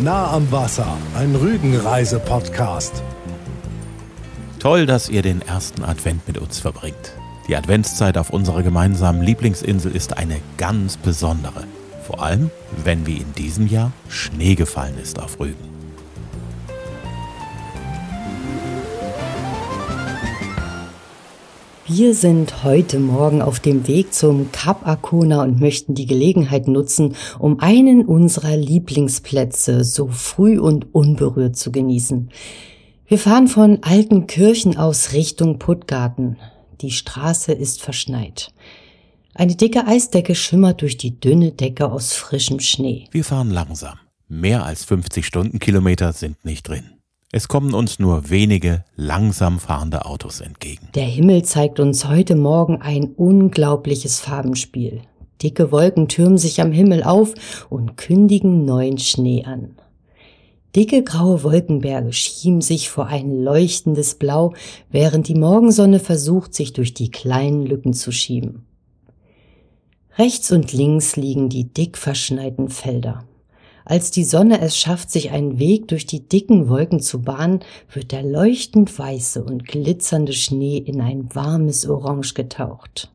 Nah am Wasser, ein Rügenreise-Podcast. Toll, dass ihr den ersten Advent mit uns verbringt. Die Adventszeit auf unserer gemeinsamen Lieblingsinsel ist eine ganz besondere. Vor allem, wenn wie in diesem Jahr Schnee gefallen ist auf Rügen. Wir sind heute Morgen auf dem Weg zum Kap Arkona und möchten die Gelegenheit nutzen, um einen unserer Lieblingsplätze so früh und unberührt zu genießen. Wir fahren von alten Kirchen aus Richtung Puttgarten. Die Straße ist verschneit. Eine dicke Eisdecke schimmert durch die dünne Decke aus frischem Schnee. Wir fahren langsam. Mehr als 50 Stundenkilometer sind nicht drin. Es kommen uns nur wenige langsam fahrende Autos entgegen. Der Himmel zeigt uns heute Morgen ein unglaubliches Farbenspiel. Dicke Wolken türmen sich am Himmel auf und kündigen neuen Schnee an. Dicke graue Wolkenberge schieben sich vor ein leuchtendes Blau, während die Morgensonne versucht, sich durch die kleinen Lücken zu schieben. Rechts und links liegen die dick verschneiten Felder. Als die Sonne es schafft, sich einen Weg durch die dicken Wolken zu bahnen, wird der leuchtend weiße und glitzernde Schnee in ein warmes Orange getaucht.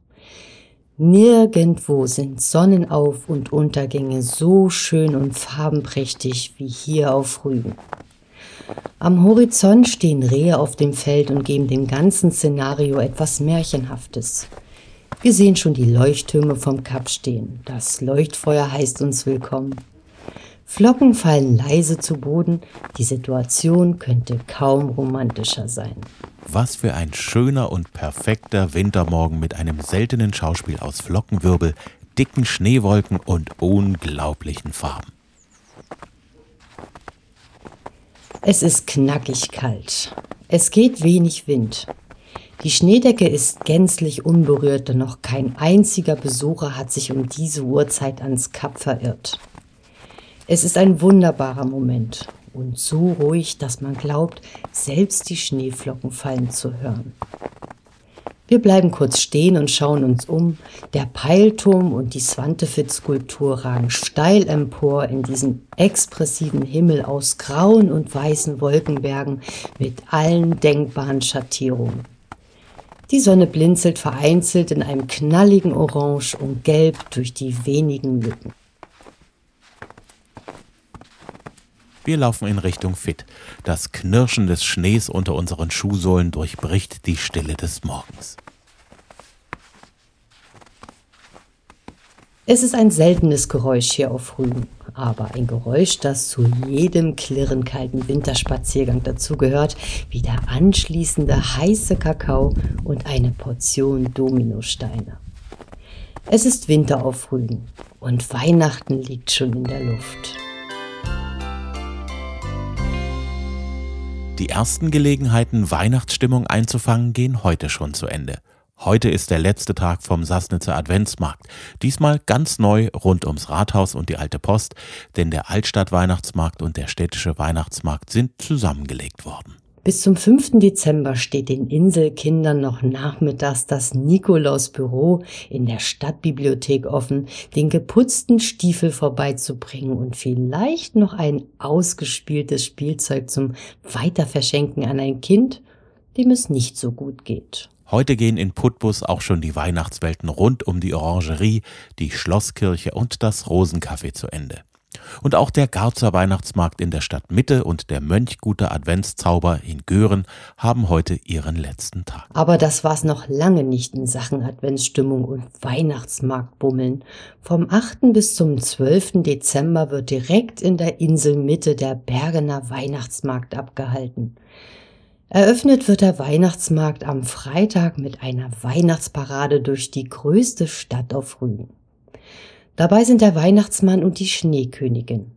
Nirgendwo sind Sonnenauf- und Untergänge so schön und farbenprächtig wie hier auf Rügen. Am Horizont stehen Rehe auf dem Feld und geben dem ganzen Szenario etwas Märchenhaftes. Wir sehen schon die Leuchttürme vom Kap stehen. Das Leuchtfeuer heißt uns willkommen. Flocken fallen leise zu Boden. Die Situation könnte kaum romantischer sein. Was für ein schöner und perfekter Wintermorgen mit einem seltenen Schauspiel aus Flockenwirbel, dicken Schneewolken und unglaublichen Farben. Es ist knackig kalt. Es geht wenig Wind. Die Schneedecke ist gänzlich unberührt, denn noch kein einziger Besucher hat sich um diese Uhrzeit ans Kap verirrt. Es ist ein wunderbarer Moment und so ruhig, dass man glaubt, selbst die Schneeflocken fallen zu hören. Wir bleiben kurz stehen und schauen uns um. Der Peilturm und die Swantefit-Skulptur ragen steil empor in diesen expressiven Himmel aus grauen und weißen Wolkenbergen mit allen denkbaren Schattierungen. Die Sonne blinzelt vereinzelt in einem knalligen Orange und Gelb durch die wenigen Lücken. Wir laufen in Richtung Fit. Das Knirschen des Schnees unter unseren Schuhsohlen durchbricht die Stille des Morgens. Es ist ein seltenes Geräusch hier auf Rügen, aber ein Geräusch, das zu jedem klirren kalten Winterspaziergang dazugehört, wie der anschließende heiße Kakao und eine Portion Dominosteine. Es ist Winter auf Rügen und Weihnachten liegt schon in der Luft. Die ersten Gelegenheiten, Weihnachtsstimmung einzufangen, gehen heute schon zu Ende. Heute ist der letzte Tag vom Sassnitzer Adventsmarkt. Diesmal ganz neu rund ums Rathaus und die Alte Post, denn der Altstadt-Weihnachtsmarkt und der städtische Weihnachtsmarkt sind zusammengelegt worden. Bis zum 5. Dezember steht den Inselkindern noch nachmittags das Nikolausbüro in der Stadtbibliothek offen, den geputzten Stiefel vorbeizubringen und vielleicht noch ein ausgespieltes Spielzeug zum Weiterverschenken an ein Kind, dem es nicht so gut geht. Heute gehen in Putbus auch schon die Weihnachtswelten rund um die Orangerie, die Schlosskirche und das Rosencafé zu Ende. Und auch der Garzer Weihnachtsmarkt in der Stadtmitte und der Mönchguter Adventszauber in Göhren haben heute ihren letzten Tag. Aber das war's noch lange nicht in Sachen Adventsstimmung und Weihnachtsmarktbummeln. Vom 8. bis zum 12. Dezember wird direkt in der Inselmitte der Bergener Weihnachtsmarkt abgehalten. Eröffnet wird der Weihnachtsmarkt am Freitag mit einer Weihnachtsparade durch die größte Stadt auf Rügen. Dabei sind der Weihnachtsmann und die Schneekönigin.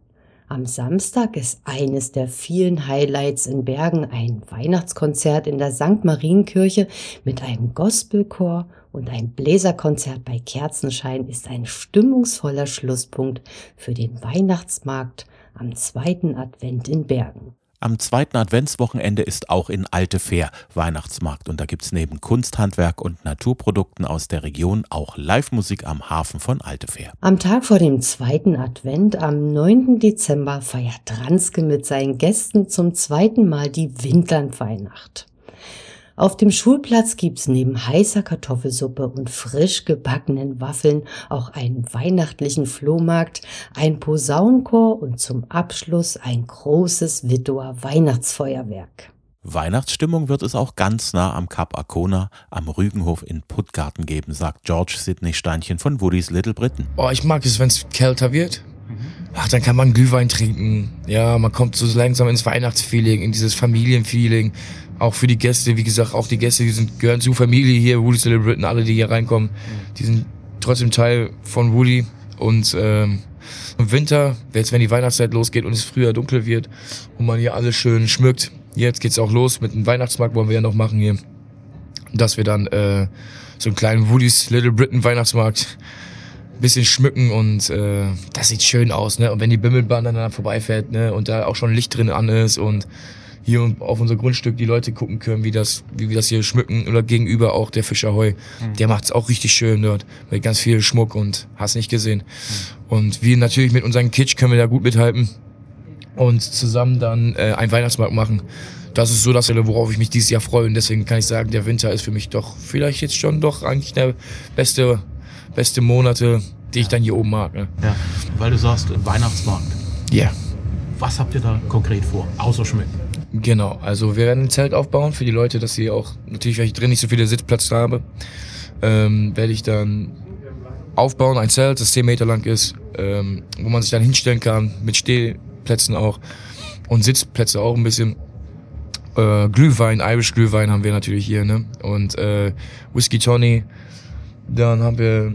Am Samstag ist eines der vielen Highlights in Bergen ein Weihnachtskonzert in der St. Marienkirche mit einem Gospelchor und ein Bläserkonzert bei Kerzenschein ist ein stimmungsvoller Schlusspunkt für den Weihnachtsmarkt am zweiten Advent in Bergen. Am zweiten Adventswochenende ist auch in Alte Fair Weihnachtsmarkt und da gibt es neben Kunsthandwerk und Naturprodukten aus der Region auch Live-Musik am Hafen von Alte Fair. Am Tag vor dem zweiten Advent, am 9. Dezember, feiert Transke mit seinen Gästen zum zweiten Mal die Windlandweihnacht. Auf dem Schulplatz gibt's neben heißer Kartoffelsuppe und frisch gebackenen Waffeln auch einen weihnachtlichen Flohmarkt, ein Posaunenchor und zum Abschluss ein großes Wittower Weihnachtsfeuerwerk. Weihnachtsstimmung wird es auch ganz nah am Kap Arkona am Rügenhof in Puttgarten geben, sagt George Sidney Steinchen von Woody's Little Britain. Oh, ich mag es, wenn es kälter wird. Ach, dann kann man Glühwein trinken. Ja, man kommt so langsam ins Weihnachtsfeeling, in dieses Familienfeeling auch für die Gäste, wie gesagt, auch die Gäste, die sind, gehören zur Familie hier, Woody Little Britain, alle, die hier reinkommen, die sind trotzdem Teil von Woody. Und ähm, im Winter, jetzt wenn die Weihnachtszeit losgeht und es früher dunkel wird und man hier alles schön schmückt, jetzt geht's auch los mit dem Weihnachtsmarkt, wollen wir ja noch machen hier, dass wir dann äh, so einen kleinen Woody's Little Britain Weihnachtsmarkt bisschen schmücken und äh, das sieht schön aus, ne? Und wenn die Bimmelbahn dann, dann vorbeifährt, ne, und da auch schon Licht drin an ist und hier auf unser Grundstück die Leute gucken können, wie das, wie wir das hier schmücken oder gegenüber auch der Fischerheu. Mhm. Der macht's auch richtig schön dort mit ganz viel Schmuck und hast nicht gesehen. Mhm. Und wir natürlich mit unserem Kitsch können wir da gut mithalten und zusammen dann äh, einen Weihnachtsmarkt machen. Das ist so das, worauf ich mich dieses Jahr freue und deswegen kann ich sagen, der Winter ist für mich doch vielleicht jetzt schon doch eigentlich der beste, beste Monate, die ich dann hier oben mag. Ne? Ja, weil du sagst Weihnachtsmarkt. Ja. Yeah. Was habt ihr da konkret vor, außer schmücken? Genau, also wir werden ein Zelt aufbauen für die Leute, dass sie auch, natürlich, weil ich drin nicht so viele Sitzplatz habe, ähm, werde ich dann aufbauen, ein Zelt, das 10 Meter lang ist, ähm, wo man sich dann hinstellen kann, mit Stehplätzen auch und Sitzplätze auch ein bisschen. Äh, Glühwein, Irish Glühwein haben wir natürlich hier, ne? Und äh, Whisky Tony. Dann haben wir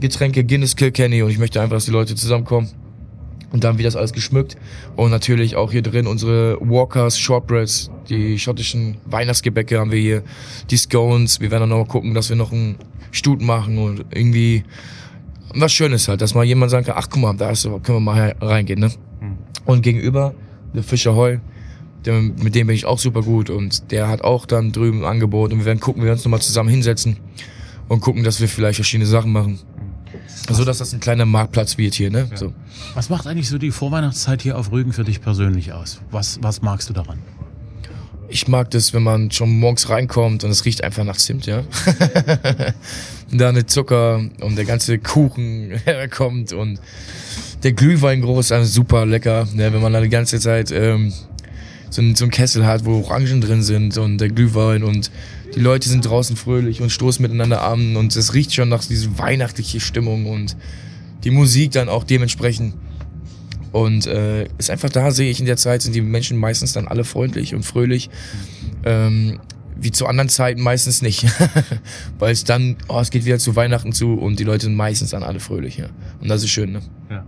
Getränke Guinness Kilkenny und ich möchte einfach, dass die Leute zusammenkommen und dann wird das alles geschmückt. Und natürlich auch hier drin unsere Walkers, Shortbreads, die schottischen Weihnachtsgebäcke haben wir hier, die Scones. Wir werden dann noch gucken, dass wir noch einen Stut machen und irgendwie was Schönes halt, dass mal jemand sagen kann, ach guck mal, da ist, können wir mal reingehen, ne? Mhm. Und gegenüber, der Fischer Heu, der, mit dem bin ich auch super gut und der hat auch dann drüben ein Angebot und wir werden gucken, wir werden uns nochmal zusammen hinsetzen und gucken, dass wir vielleicht verschiedene Sachen machen. So dass das ein kleiner Marktplatz wird hier, ne? Ja. So. Was macht eigentlich so die Vorweihnachtszeit hier auf Rügen für dich persönlich aus? Was, was magst du daran? Ich mag das, wenn man schon morgens reinkommt und es riecht einfach nach Zimt, ja. da eine Zucker und der ganze Kuchen kommt und der Glühwein groß, also super lecker, ne? wenn man da die ganze Zeit ähm, so, so einen Kessel hat, wo Orangen drin sind und der Glühwein und die Leute sind draußen fröhlich und stoßen miteinander an und es riecht schon nach dieser weihnachtlichen Stimmung und die Musik dann auch dementsprechend. Und äh, ist einfach da, sehe ich in der Zeit, sind die Menschen meistens dann alle freundlich und fröhlich. Ähm, wie zu anderen Zeiten meistens nicht. Weil es dann, oh, es geht wieder zu Weihnachten zu und die Leute sind meistens dann alle fröhlich. Ja. Und das ist schön. Ne? Ja.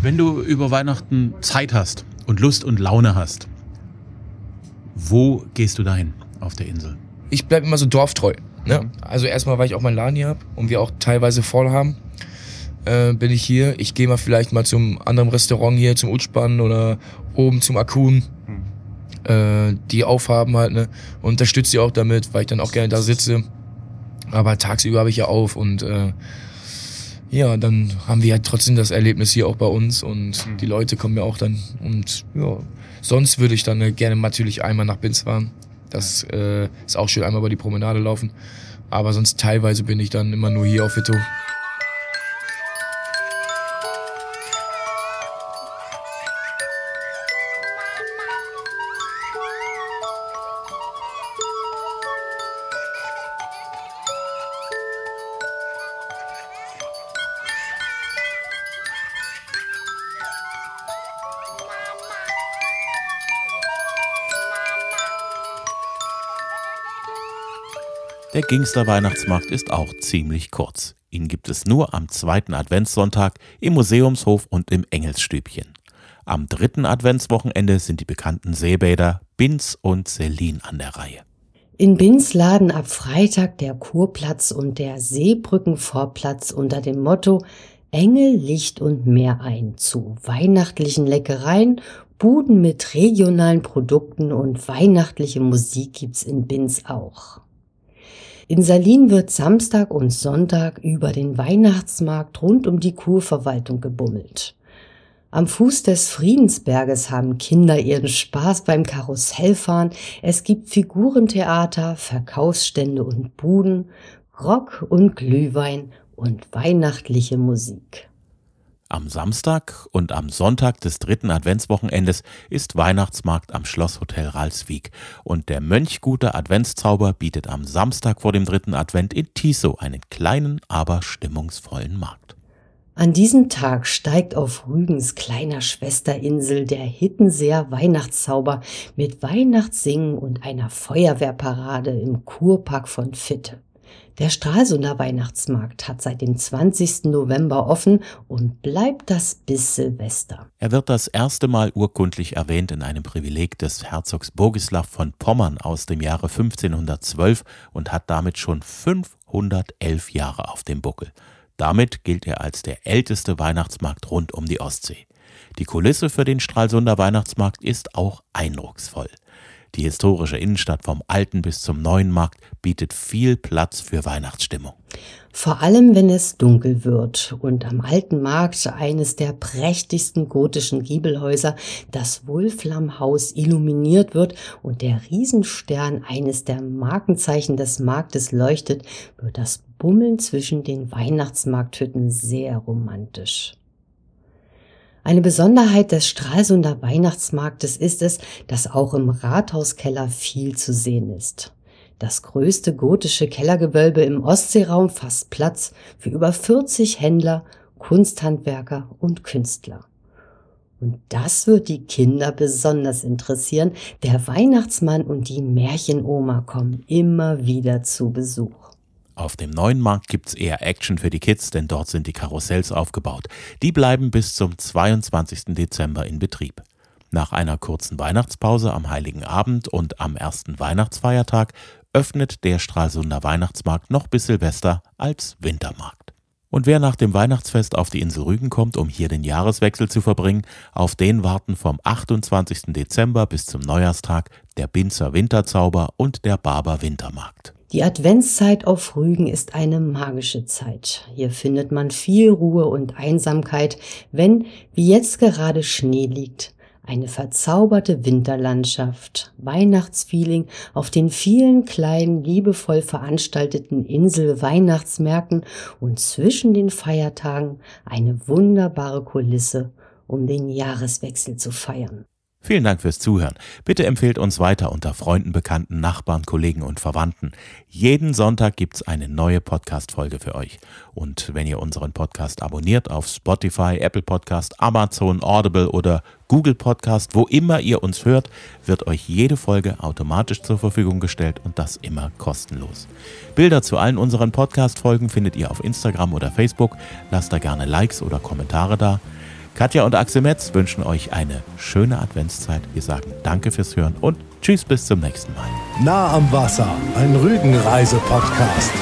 Wenn du über Weihnachten Zeit hast und Lust und Laune hast, wo gehst du dahin auf der Insel? Ich bleibe immer so dorftreu. Ne? Mhm. Also erstmal, weil ich auch meinen Laden hier habe und wir auch teilweise voll haben, äh, bin ich hier. Ich gehe mal vielleicht mal zum anderen Restaurant hier, zum Utspann oder oben zum Akun, mhm. äh, die aufhaben halt, ne? Und unterstütze sie auch damit, weil ich dann auch gerne da sitze. Aber tagsüber habe ich ja auf und äh, ja, dann haben wir halt trotzdem das Erlebnis hier auch bei uns und mhm. die Leute kommen ja auch dann und ja, sonst würde ich dann gerne natürlich einmal nach Binz fahren. Das äh, ist auch schön, einmal über die Promenade laufen. Aber sonst teilweise bin ich dann immer nur hier auf Vito. Der Gingster Weihnachtsmarkt ist auch ziemlich kurz. Ihn gibt es nur am zweiten Adventssonntag im Museumshof und im Engelsstübchen. Am dritten Adventswochenende sind die bekannten Seebäder Binz und Selin an der Reihe. In Binz laden ab Freitag der Kurplatz und der Seebrückenvorplatz unter dem Motto Engel, Licht und Meer ein zu weihnachtlichen Leckereien Buden mit regionalen Produkten und weihnachtliche Musik gibt's in Binz auch. In Salin wird Samstag und Sonntag über den Weihnachtsmarkt rund um die Kurverwaltung gebummelt. Am Fuß des Friedensberges haben Kinder ihren Spaß beim Karussellfahren. Es gibt Figurentheater, Verkaufsstände und Buden, Rock und Glühwein und weihnachtliche Musik. Am Samstag und am Sonntag des dritten Adventswochenendes ist Weihnachtsmarkt am Schlosshotel Ralswiek und der Mönchguter Adventszauber bietet am Samstag vor dem dritten Advent in Tiso einen kleinen, aber stimmungsvollen Markt. An diesem Tag steigt auf Rügens kleiner Schwesterinsel der Hittenseer Weihnachtszauber mit Weihnachtssingen und einer Feuerwehrparade im Kurpark von Fitte. Der Stralsunder Weihnachtsmarkt hat seit dem 20. November offen und bleibt das bis Silvester. Er wird das erste Mal urkundlich erwähnt in einem Privileg des Herzogs Bogislav von Pommern aus dem Jahre 1512 und hat damit schon 511 Jahre auf dem Buckel. Damit gilt er als der älteste Weihnachtsmarkt rund um die Ostsee. Die Kulisse für den Stralsunder Weihnachtsmarkt ist auch eindrucksvoll. Die historische Innenstadt vom alten bis zum neuen Markt bietet viel Platz für Weihnachtsstimmung. Vor allem, wenn es dunkel wird und am alten Markt eines der prächtigsten gotischen Giebelhäuser, das Wolflamhaus, illuminiert wird und der Riesenstern eines der Markenzeichen des Marktes leuchtet, wird das Bummeln zwischen den Weihnachtsmarkthütten sehr romantisch. Eine Besonderheit des Stralsunder Weihnachtsmarktes ist es, dass auch im Rathauskeller viel zu sehen ist. Das größte gotische Kellergewölbe im Ostseeraum fasst Platz für über 40 Händler, Kunsthandwerker und Künstler. Und das wird die Kinder besonders interessieren. Der Weihnachtsmann und die Märchenoma kommen immer wieder zu Besuch. Auf dem neuen Markt gibt's eher Action für die Kids, denn dort sind die Karussells aufgebaut. Die bleiben bis zum 22. Dezember in Betrieb. Nach einer kurzen Weihnachtspause am Heiligen Abend und am ersten Weihnachtsfeiertag öffnet der Stralsunder Weihnachtsmarkt noch bis Silvester als Wintermarkt. Und wer nach dem Weihnachtsfest auf die Insel Rügen kommt, um hier den Jahreswechsel zu verbringen, auf den warten vom 28. Dezember bis zum Neujahrstag der Binzer Winterzauber und der Barber Wintermarkt. Die Adventszeit auf Rügen ist eine magische Zeit. Hier findet man viel Ruhe und Einsamkeit, wenn, wie jetzt gerade Schnee liegt, eine verzauberte Winterlandschaft, Weihnachtsfeeling auf den vielen kleinen, liebevoll veranstalteten Insel-Weihnachtsmärkten und zwischen den Feiertagen eine wunderbare Kulisse, um den Jahreswechsel zu feiern. Vielen Dank fürs Zuhören. Bitte empfehlt uns weiter unter Freunden, Bekannten, Nachbarn, Kollegen und Verwandten. Jeden Sonntag gibt's eine neue Podcast-Folge für euch. Und wenn ihr unseren Podcast abonniert auf Spotify, Apple Podcast, Amazon, Audible oder Google Podcast, wo immer ihr uns hört, wird euch jede Folge automatisch zur Verfügung gestellt und das immer kostenlos. Bilder zu allen unseren Podcast-Folgen findet ihr auf Instagram oder Facebook. Lasst da gerne Likes oder Kommentare da. Katja und Axel Metz wünschen euch eine schöne Adventszeit. Wir sagen Danke fürs Hören und Tschüss bis zum nächsten Mal. Nah am Wasser, ein Rügenreise-Podcast.